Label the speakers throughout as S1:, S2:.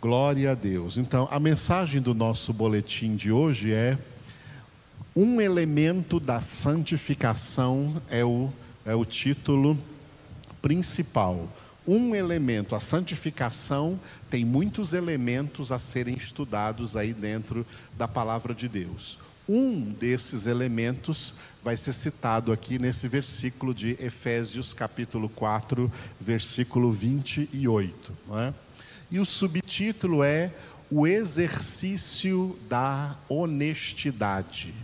S1: Glória a Deus. Então, a mensagem do nosso boletim de hoje é: um elemento da santificação é o, é o título principal. Um elemento, a santificação tem muitos elementos a serem estudados aí dentro da palavra de Deus. Um desses elementos vai ser citado aqui nesse versículo de Efésios, capítulo 4, versículo 28. Não é? E o subtítulo é O exercício da honestidade.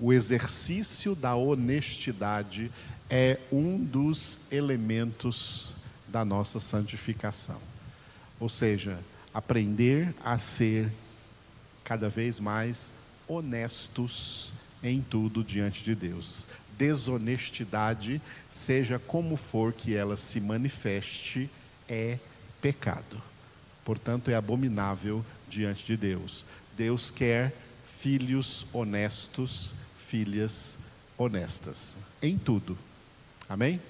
S1: O exercício da honestidade é um dos elementos da nossa santificação. Ou seja, aprender a ser cada vez mais honestos em tudo diante de Deus. Desonestidade, seja como for que ela se manifeste, é pecado portanto é abominável diante de Deus. Deus quer filhos honestos, filhas honestas, em tudo. Amém?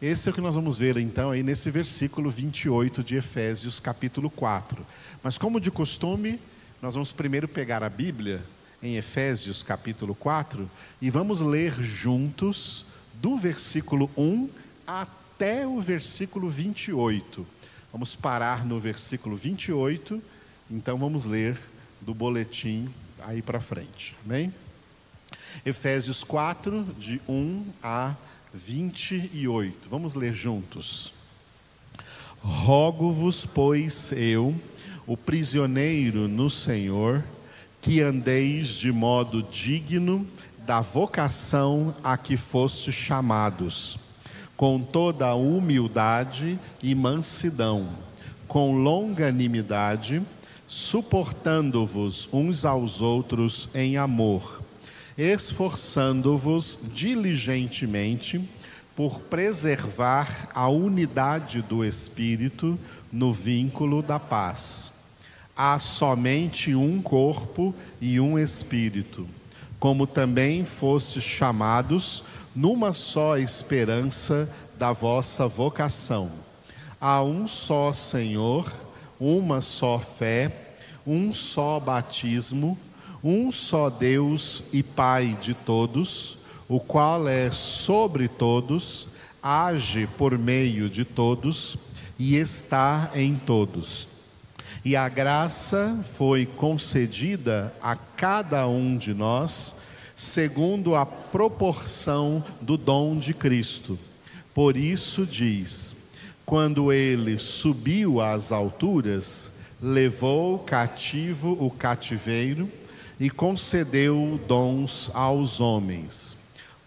S1: Esse é o que nós vamos ver então aí nesse versículo 28 de Efésios, capítulo 4. Mas como de costume, nós vamos primeiro pegar a Bíblia em Efésios, capítulo 4, e vamos ler juntos do versículo 1 até o versículo 28. Vamos parar no versículo 28, então vamos ler do boletim aí para frente. Amém? Efésios 4, de 1 a 28. Vamos ler juntos. Rogo-vos, pois, eu, o prisioneiro no Senhor, que andeis de modo digno da vocação a que foste chamados com toda a humildade e mansidão, com longanimidade, suportando-vos uns aos outros em amor, esforçando-vos diligentemente por preservar a unidade do Espírito no vínculo da paz. Há somente um corpo e um Espírito, como também fostes chamados numa só esperança da vossa vocação. Há um só Senhor, uma só fé, um só batismo, um só Deus e Pai de todos, o qual é sobre todos, age por meio de todos e está em todos. E a graça foi concedida a cada um de nós segundo a proporção do dom de Cristo. Por isso diz: quando ele subiu às alturas, levou cativo o cativeiro e concedeu dons aos homens.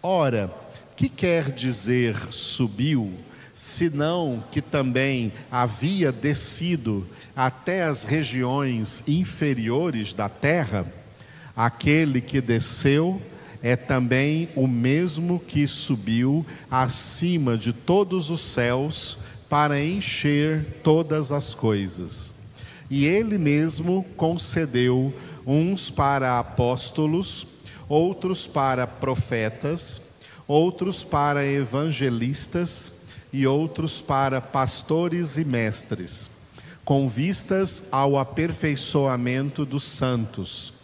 S1: Ora, que quer dizer subiu, senão que também havia descido até as regiões inferiores da terra? Aquele que desceu é também o mesmo que subiu acima de todos os céus para encher todas as coisas. E ele mesmo concedeu uns para apóstolos, outros para profetas, outros para evangelistas e outros para pastores e mestres, com vistas ao aperfeiçoamento dos santos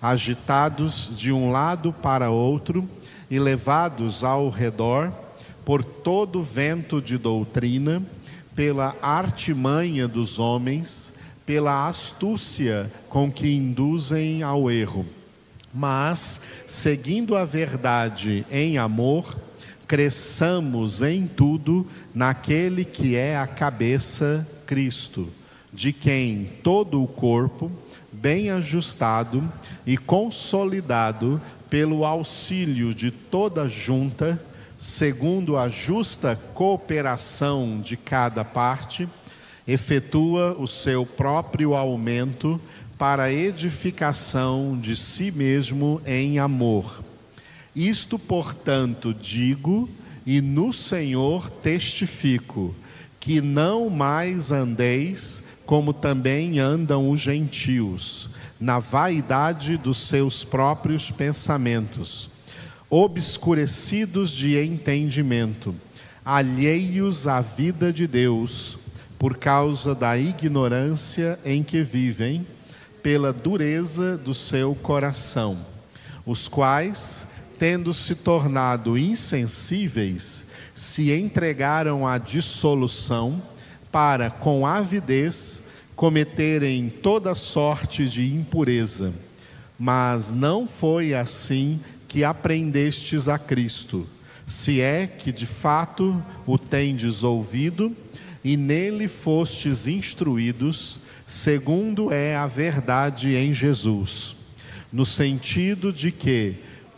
S1: agitados de um lado para outro e levados ao redor por todo vento de doutrina, pela artimanha dos homens, pela astúcia com que induzem ao erro. Mas, seguindo a verdade em amor, cresçamos em tudo naquele que é a cabeça, Cristo, de quem todo o corpo, bem ajustado e consolidado pelo auxílio de toda junta, segundo a justa cooperação de cada parte, efetua o seu próprio aumento para edificação de si mesmo em amor. Isto, portanto, digo e no Senhor testifico, que não mais andeis como também andam os gentios, na vaidade dos seus próprios pensamentos, obscurecidos de entendimento, alheios à vida de Deus, por causa da ignorância em que vivem, pela dureza do seu coração, os quais, tendo se tornado insensíveis, se entregaram à dissolução, para, com avidez, cometerem toda sorte de impureza. Mas não foi assim que aprendestes a Cristo, se é que de fato o tendes ouvido e nele fostes instruídos, segundo é a verdade em Jesus, no sentido de que,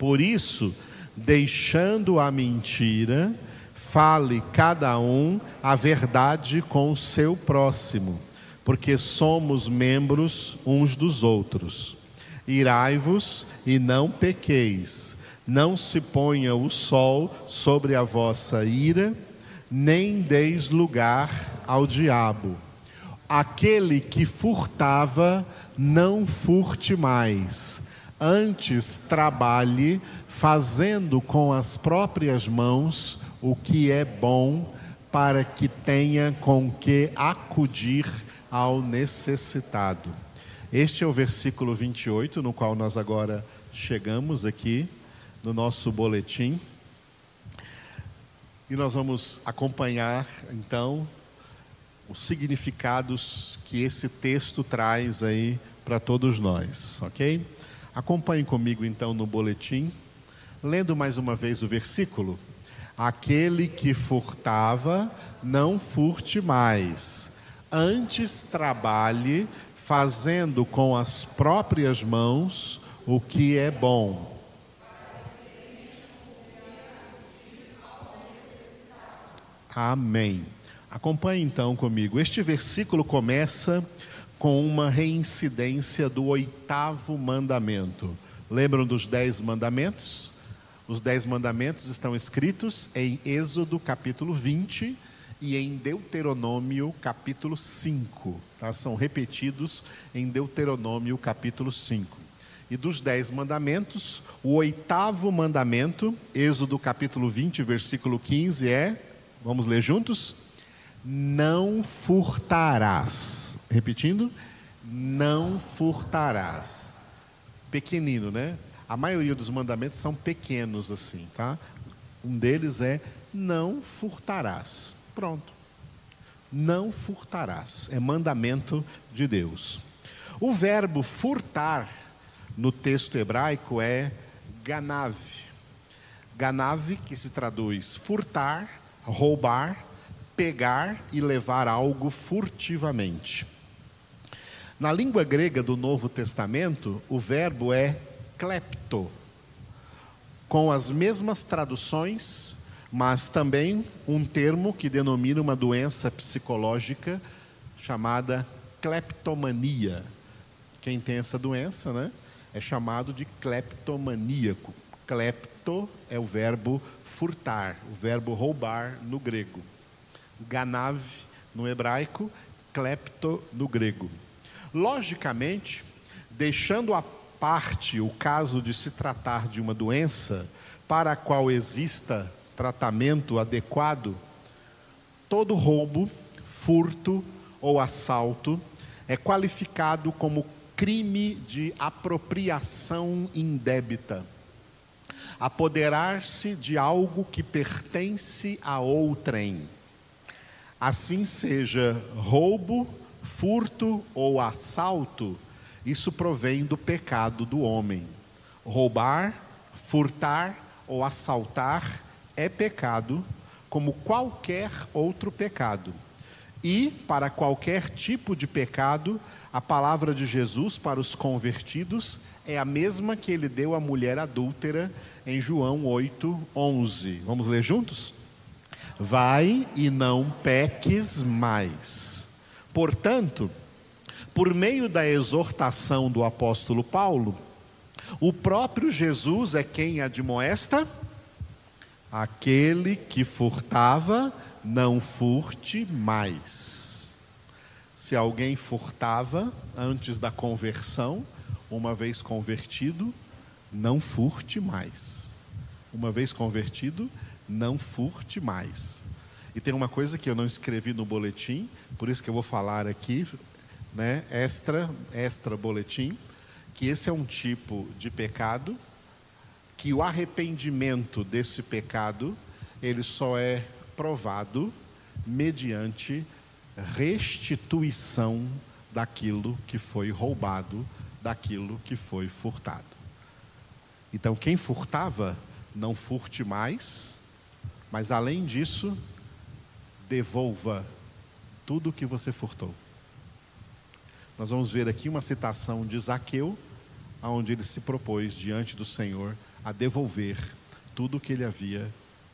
S1: Por isso, deixando a mentira, fale cada um a verdade com o seu próximo, porque somos membros uns dos outros. Irai-vos e não pequeis, não se ponha o sol sobre a vossa ira, nem deis lugar ao diabo. Aquele que furtava, não furte mais Antes trabalhe fazendo com as próprias mãos o que é bom, para que tenha com que acudir ao necessitado. Este é o versículo 28, no qual nós agora chegamos aqui no nosso boletim. E nós vamos acompanhar, então, os significados que esse texto traz aí para todos nós, ok? Acompanhe comigo então no boletim, lendo mais uma vez o versículo. Aquele que furtava, não furte mais, antes trabalhe, fazendo com as próprias mãos o que é bom. Amém. Acompanhe então comigo. Este versículo começa com uma reincidência do oitavo mandamento. Lembram dos dez mandamentos? Os dez mandamentos estão escritos em Êxodo capítulo 20 e em Deuteronômio capítulo 5. Tá? São repetidos em Deuteronômio capítulo 5. E dos dez mandamentos, o oitavo mandamento, Êxodo capítulo 20, versículo 15, é, vamos ler juntos? Não furtarás. Repetindo, não furtarás. Pequenino, né? A maioria dos mandamentos são pequenos assim, tá? Um deles é não furtarás. Pronto. Não furtarás. É mandamento de Deus. O verbo furtar no texto hebraico é ganave. Ganave, que se traduz furtar, roubar, pegar e levar algo furtivamente. Na língua grega do Novo Testamento, o verbo é klepto, com as mesmas traduções, mas também um termo que denomina uma doença psicológica chamada kleptomania. Quem tem essa doença, né, é chamado de kleptomaníaco. Klepto é o verbo furtar, o verbo roubar no grego. Ganav no hebraico, klepto no grego. Logicamente, deixando à parte o caso de se tratar de uma doença para a qual exista tratamento adequado, todo roubo, furto ou assalto é qualificado como crime de apropriação indébita. Apoderar-se de algo que pertence a outrem Assim seja roubo, furto ou assalto, Isso provém do pecado do homem. Roubar, furtar ou assaltar é pecado, como qualquer outro pecado. E, para qualquer tipo de pecado, a palavra de Jesus para os convertidos é a mesma que ele deu à mulher adúltera em João 8, 11. Vamos ler juntos? Vai e não peques mais. Portanto, por meio da exortação do apóstolo Paulo, o próprio Jesus é quem admoesta aquele que furtava, não furte mais. Se alguém furtava antes da conversão, uma vez convertido, não furte mais. Uma vez convertido, não furte mais. E tem uma coisa que eu não escrevi no boletim, por isso que eu vou falar aqui, né, extra, extra boletim, que esse é um tipo de pecado que o arrependimento desse pecado, ele só é provado mediante restituição daquilo que foi roubado, daquilo que foi furtado. Então, quem furtava, não furte mais, mas além disso, devolva tudo o que você furtou. Nós vamos ver aqui uma citação de Zaqueu, onde ele se propôs diante do Senhor a devolver tudo o que ele havia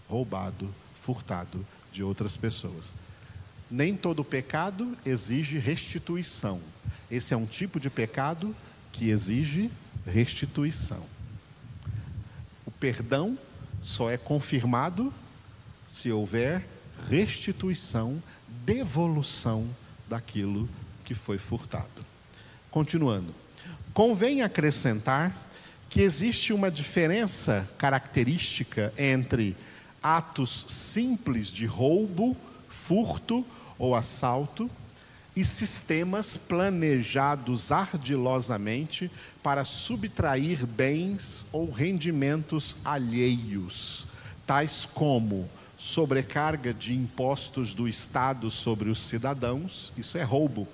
S1: roubado, furtado de outras pessoas. Nem todo pecado exige restituição. Esse é um tipo de pecado que exige restituição. O perdão só é confirmado se houver restituição, devolução daquilo que foi furtado. Continuando. Convém acrescentar que existe uma diferença característica entre atos simples de roubo, furto ou assalto e sistemas planejados ardilosamente para subtrair bens ou rendimentos alheios, tais como sobrecarga de impostos do Estado sobre os cidadãos, isso é roubo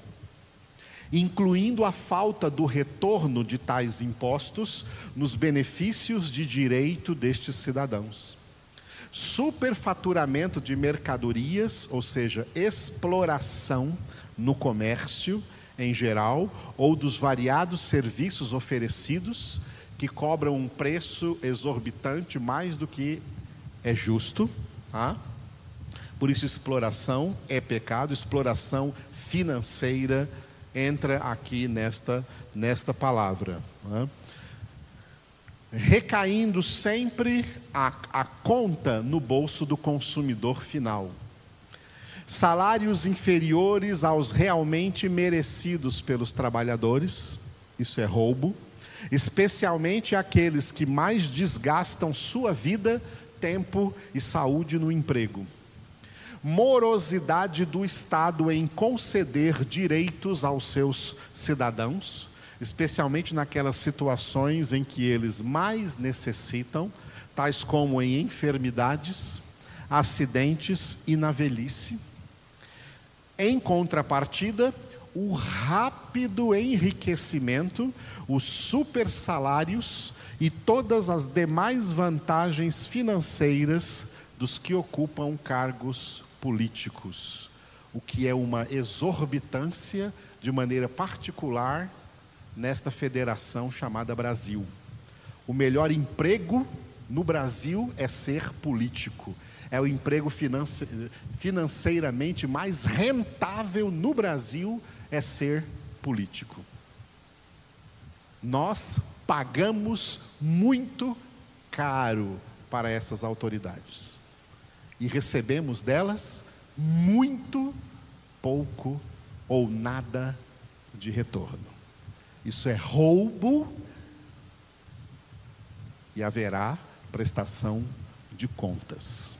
S1: incluindo a falta do retorno de tais impostos nos benefícios de direito destes cidadãos. Superfaturamento de mercadorias, ou seja, exploração no comércio em geral, ou dos variados serviços oferecidos, que cobram um preço exorbitante mais do que é justo. Por isso, exploração é pecado, exploração financeira entra aqui nesta, nesta palavra. Recaindo sempre a, a conta no bolso do consumidor final. Salários inferiores aos realmente merecidos pelos trabalhadores, isso é roubo, especialmente aqueles que mais desgastam sua vida, tempo e saúde no emprego morosidade do Estado em conceder direitos aos seus cidadãos, especialmente naquelas situações em que eles mais necessitam, tais como em enfermidades, acidentes e na velhice. Em contrapartida, o rápido enriquecimento, os super salários e todas as demais vantagens financeiras dos que ocupam cargos políticos, o que é uma exorbitância de maneira particular nesta federação chamada Brasil. O melhor emprego no Brasil é ser político. É o emprego finance financeiramente mais rentável no Brasil é ser político. Nós pagamos muito caro para essas autoridades e recebemos delas muito pouco ou nada de retorno. Isso é roubo e haverá prestação de contas.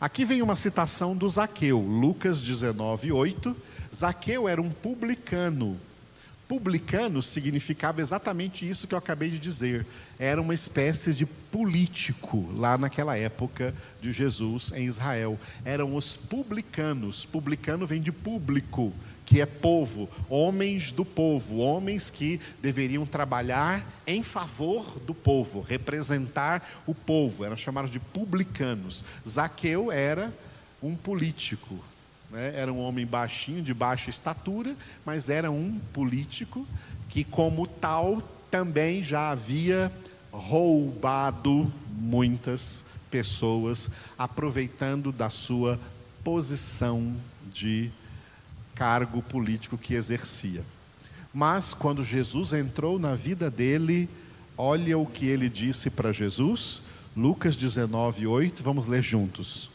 S1: Aqui vem uma citação do Zaqueu, Lucas 19, 8. Zaqueu era um publicano Publicano significava exatamente isso que eu acabei de dizer. Era uma espécie de político lá naquela época de Jesus em Israel. Eram os publicanos. Publicano vem de público, que é povo, homens do povo, homens que deveriam trabalhar em favor do povo, representar o povo, eram chamados de publicanos. Zaqueu era um político, né? era um homem baixinho, de baixa estatura, mas era um político que, como tal, também já havia roubado muitas pessoas, aproveitando da sua posição de cargo político que exercia. Mas quando Jesus entrou na vida dele, olha o que ele disse para Jesus, Lucas 19, 8, vamos ler juntos.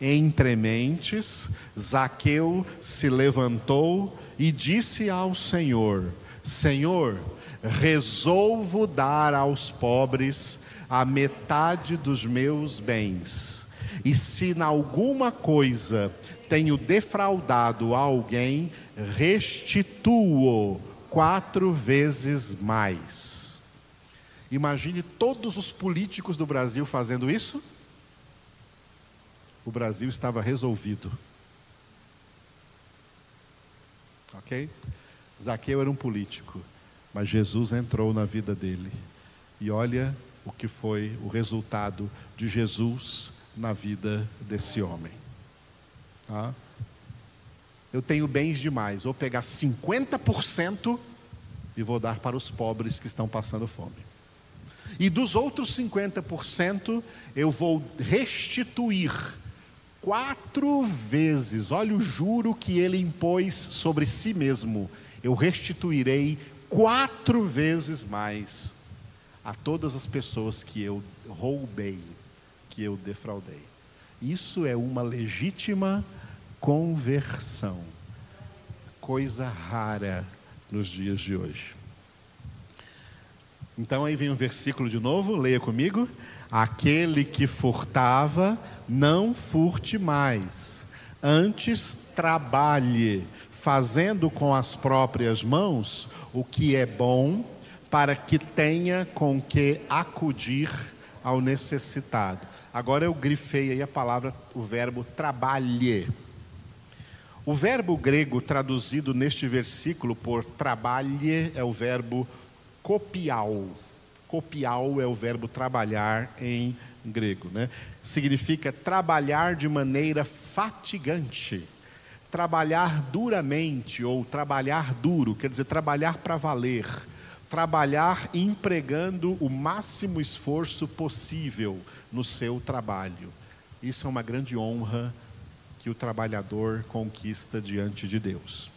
S1: Entre mentes, Zaqueu se levantou e disse ao Senhor: Senhor, resolvo dar aos pobres a metade dos meus bens. E se em alguma coisa tenho defraudado alguém, restituo quatro vezes mais. Imagine todos os políticos do Brasil fazendo isso. O Brasil estava resolvido. Ok? Zaqueu era um político, mas Jesus entrou na vida dele. E olha o que foi o resultado de Jesus na vida desse homem. Eu tenho bens demais, vou pegar 50% e vou dar para os pobres que estão passando fome. E dos outros 50%, eu vou restituir quatro vezes. Olha o juro que ele impôs sobre si mesmo. Eu restituirei quatro vezes mais a todas as pessoas que eu roubei, que eu defraudei. Isso é uma legítima conversão. Coisa rara nos dias de hoje. Então aí vem um versículo de novo, leia comigo. Aquele que furtava, não furte mais, antes trabalhe, fazendo com as próprias mãos o que é bom, para que tenha com que acudir ao necessitado. Agora eu grifei aí a palavra, o verbo trabalhe. O verbo grego traduzido neste versículo por trabalhe é o verbo copial. Copial é o verbo trabalhar em grego, né? Significa trabalhar de maneira fatigante, trabalhar duramente ou trabalhar duro, quer dizer, trabalhar para valer, trabalhar empregando o máximo esforço possível no seu trabalho. Isso é uma grande honra que o trabalhador conquista diante de Deus.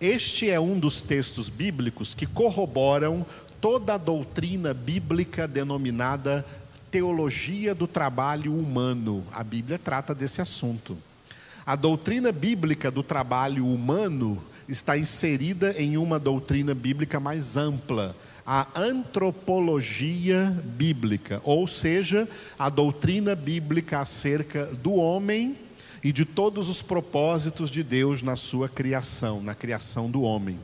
S1: Este é um dos textos bíblicos que corroboram toda a doutrina bíblica denominada teologia do trabalho humano. A Bíblia trata desse assunto. A doutrina bíblica do trabalho humano está inserida em uma doutrina bíblica mais ampla, a antropologia bíblica, ou seja, a doutrina bíblica acerca do homem e de todos os propósitos de Deus na sua criação, na criação do homem.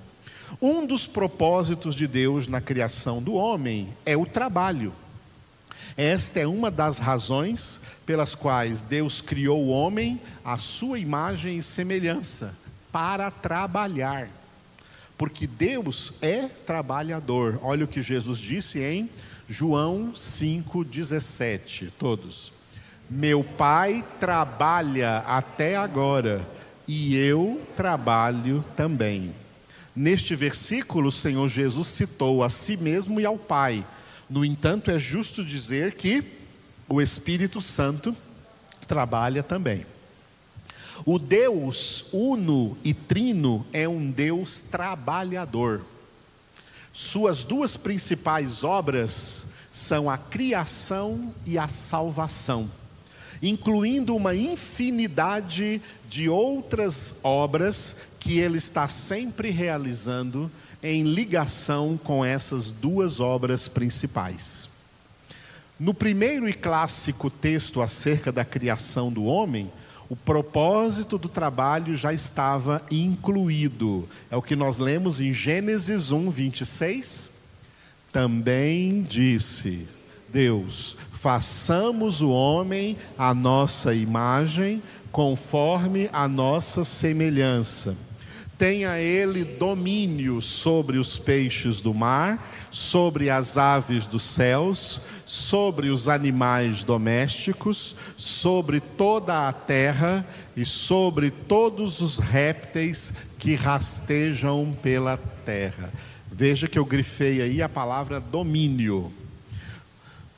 S1: Um dos propósitos de Deus na criação do homem é o trabalho. Esta é uma das razões pelas quais Deus criou o homem à sua imagem e semelhança, para trabalhar. Porque Deus é trabalhador. Olha o que Jesus disse em João 5,17. Todos. Meu pai trabalha até agora e eu trabalho também. Neste versículo, o Senhor Jesus citou a si mesmo e ao Pai. No entanto, é justo dizer que o Espírito Santo trabalha também. O Deus uno e trino é um Deus trabalhador. Suas duas principais obras são a criação e a salvação incluindo uma infinidade de outras obras que ele está sempre realizando em ligação com essas duas obras principais. No primeiro e clássico texto acerca da criação do homem, o propósito do trabalho já estava incluído. É o que nós lemos em Gênesis 1, 26. Também disse Deus: façamos o homem à nossa imagem, conforme a nossa semelhança. tenha ele domínio sobre os peixes do mar, sobre as aves dos céus, sobre os animais domésticos, sobre toda a terra e sobre todos os répteis que rastejam pela terra. Veja que eu grifei aí a palavra domínio.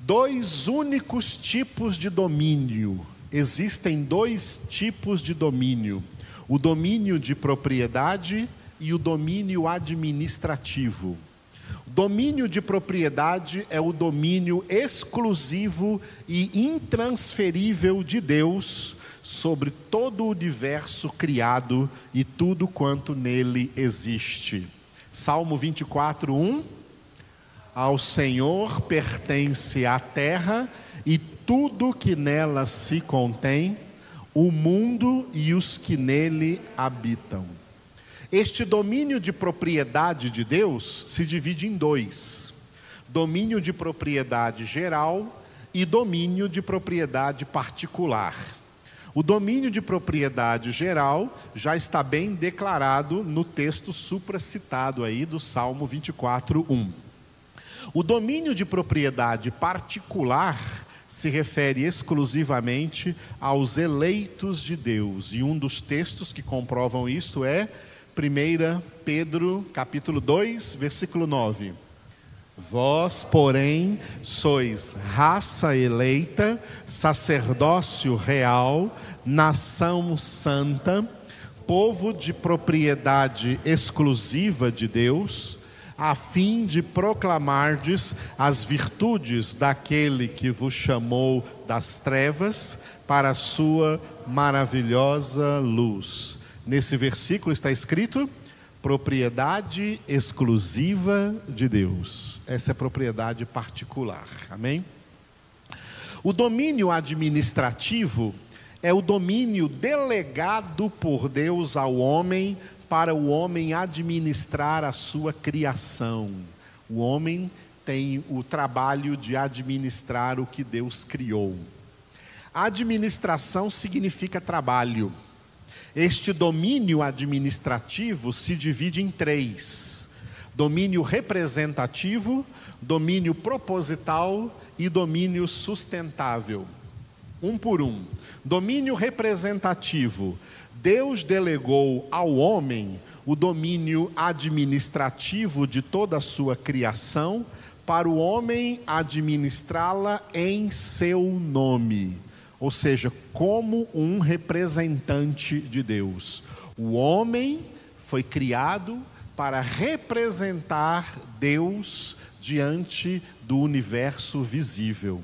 S1: Dois únicos tipos de domínio. Existem dois tipos de domínio: o domínio de propriedade e o domínio administrativo. O domínio de propriedade é o domínio exclusivo e intransferível de Deus sobre todo o universo criado e tudo quanto nele existe. Salmo 24, 1. Ao Senhor pertence a terra e tudo que nela se contém, o mundo e os que nele habitam. Este domínio de propriedade de Deus se divide em dois: domínio de propriedade geral e domínio de propriedade particular. O domínio de propriedade geral já está bem declarado no texto supracitado aí do Salmo 24, 1. O domínio de propriedade particular se refere exclusivamente aos eleitos de Deus, e um dos textos que comprovam isso é 1 Pedro, capítulo 2, versículo 9. Vós, porém, sois raça eleita, sacerdócio real, nação santa, povo de propriedade exclusiva de Deus, a fim de proclamardes as virtudes daquele que vos chamou das trevas para a sua maravilhosa luz. Nesse versículo está escrito: propriedade exclusiva de Deus. Essa é propriedade particular. Amém? O domínio administrativo é o domínio delegado por Deus ao homem para o homem administrar a sua criação. O homem tem o trabalho de administrar o que Deus criou. Administração significa trabalho. Este domínio administrativo se divide em três: domínio representativo, domínio proposital e domínio sustentável. Um por um. Domínio representativo. Deus delegou ao homem o domínio administrativo de toda a sua criação, para o homem administrá-la em seu nome ou seja, como um representante de Deus. O homem foi criado para representar Deus diante do universo visível.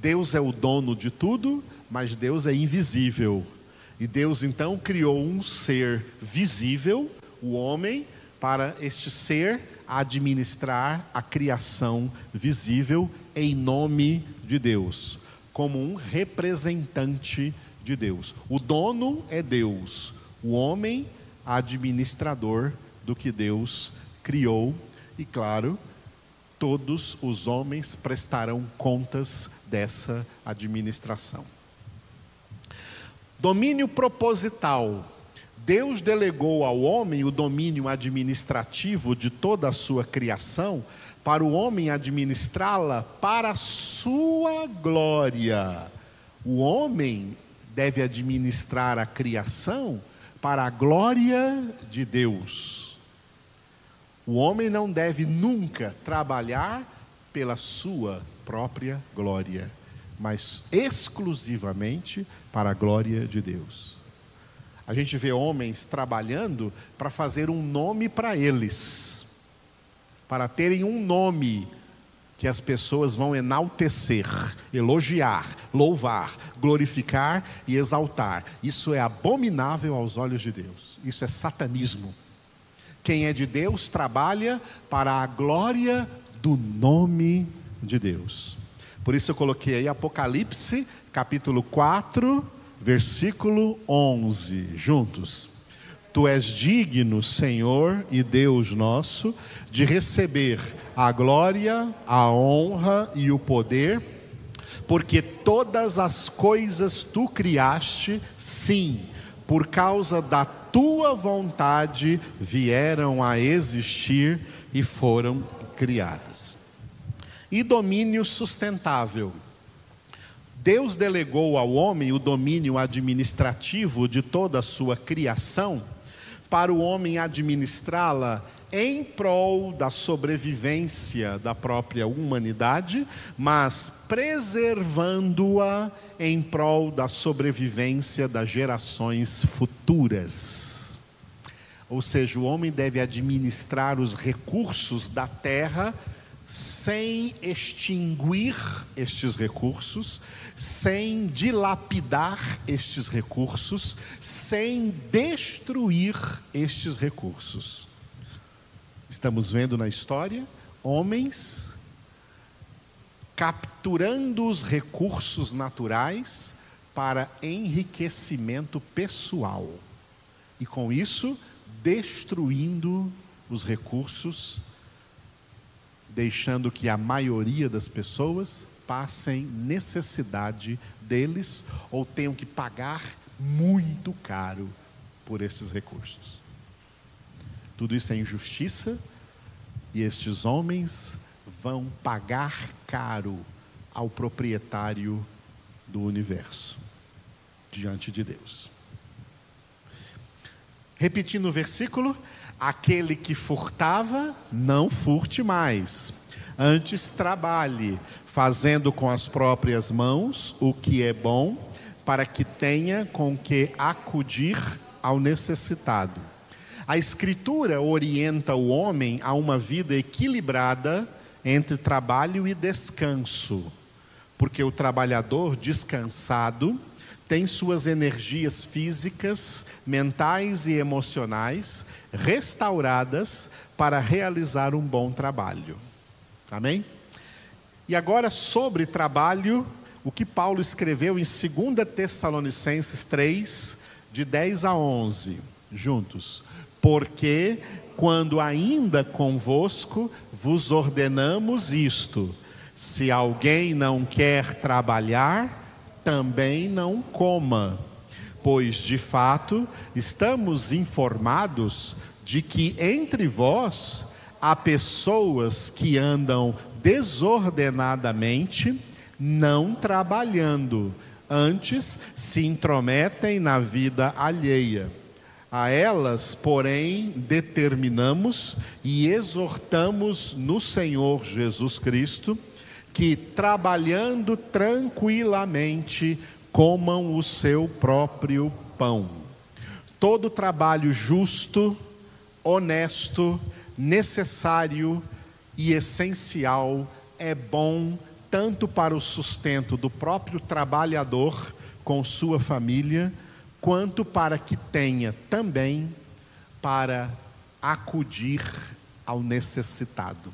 S1: Deus é o dono de tudo, mas Deus é invisível. E Deus então criou um ser visível, o homem, para este ser administrar a criação visível em nome de Deus como um representante de Deus. O dono é Deus, o homem, administrador do que Deus criou, e claro, todos os homens prestarão contas dessa administração. Domínio proposital. Deus delegou ao homem o domínio administrativo de toda a sua criação para o homem administrá-la para a sua glória. O homem deve administrar a criação para a glória de Deus. O homem não deve nunca trabalhar pela sua própria glória, mas exclusivamente para a glória de Deus. A gente vê homens trabalhando para fazer um nome para eles para terem um nome que as pessoas vão enaltecer, elogiar, louvar, glorificar e exaltar. Isso é abominável aos olhos de Deus. Isso é satanismo. Quem é de Deus trabalha para a glória do nome de Deus. Por isso eu coloquei aí Apocalipse, capítulo 4, versículo 11, juntos. Tu és digno, Senhor e Deus nosso, de receber a glória, a honra e o poder, porque todas as coisas tu criaste, sim, por causa da tua vontade vieram a existir e foram criadas. E domínio sustentável. Deus delegou ao homem o domínio administrativo de toda a sua criação, para o homem administrá-la em prol da sobrevivência da própria humanidade, mas preservando-a em prol da sobrevivência das gerações futuras. Ou seja, o homem deve administrar os recursos da terra sem extinguir estes recursos, sem dilapidar estes recursos, sem destruir estes recursos. Estamos vendo na história homens capturando os recursos naturais para enriquecimento pessoal e com isso destruindo os recursos, deixando que a maioria das pessoas passem necessidade deles ou tenham que pagar muito caro por esses recursos. Tudo isso é injustiça e estes homens vão pagar caro ao proprietário do universo diante de Deus. Repetindo o versículo: aquele que furtava, não furte mais, antes trabalhe, fazendo com as próprias mãos o que é bom, para que tenha com que acudir ao necessitado. A Escritura orienta o homem a uma vida equilibrada entre trabalho e descanso, porque o trabalhador descansado tem suas energias físicas, mentais e emocionais restauradas para realizar um bom trabalho. Amém? E agora sobre trabalho, o que Paulo escreveu em 2 Tessalonicenses 3, de 10 a 11, juntos. Porque quando ainda convosco vos ordenamos isto: se alguém não quer trabalhar, também não coma. Pois, de fato, estamos informados de que entre vós há pessoas que andam desordenadamente, não trabalhando, antes se intrometem na vida alheia a elas, porém, determinamos e exortamos no Senhor Jesus Cristo que, trabalhando tranquilamente, comam o seu próprio pão. Todo trabalho justo, honesto, necessário e essencial é bom tanto para o sustento do próprio trabalhador com sua família, quanto para que tenha também para acudir ao necessitado.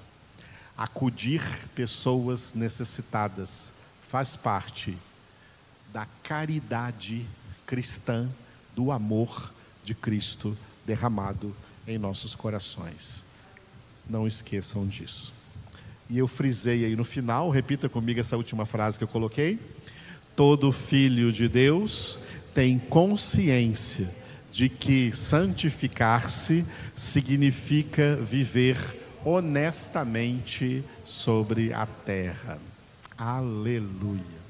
S1: Acudir pessoas necessitadas faz parte da caridade cristã, do amor de Cristo derramado em nossos corações. Não esqueçam disso. E eu frisei aí no final, repita comigo essa última frase que eu coloquei. Todo filho de Deus tem consciência de que santificar-se significa viver honestamente sobre a terra. Aleluia.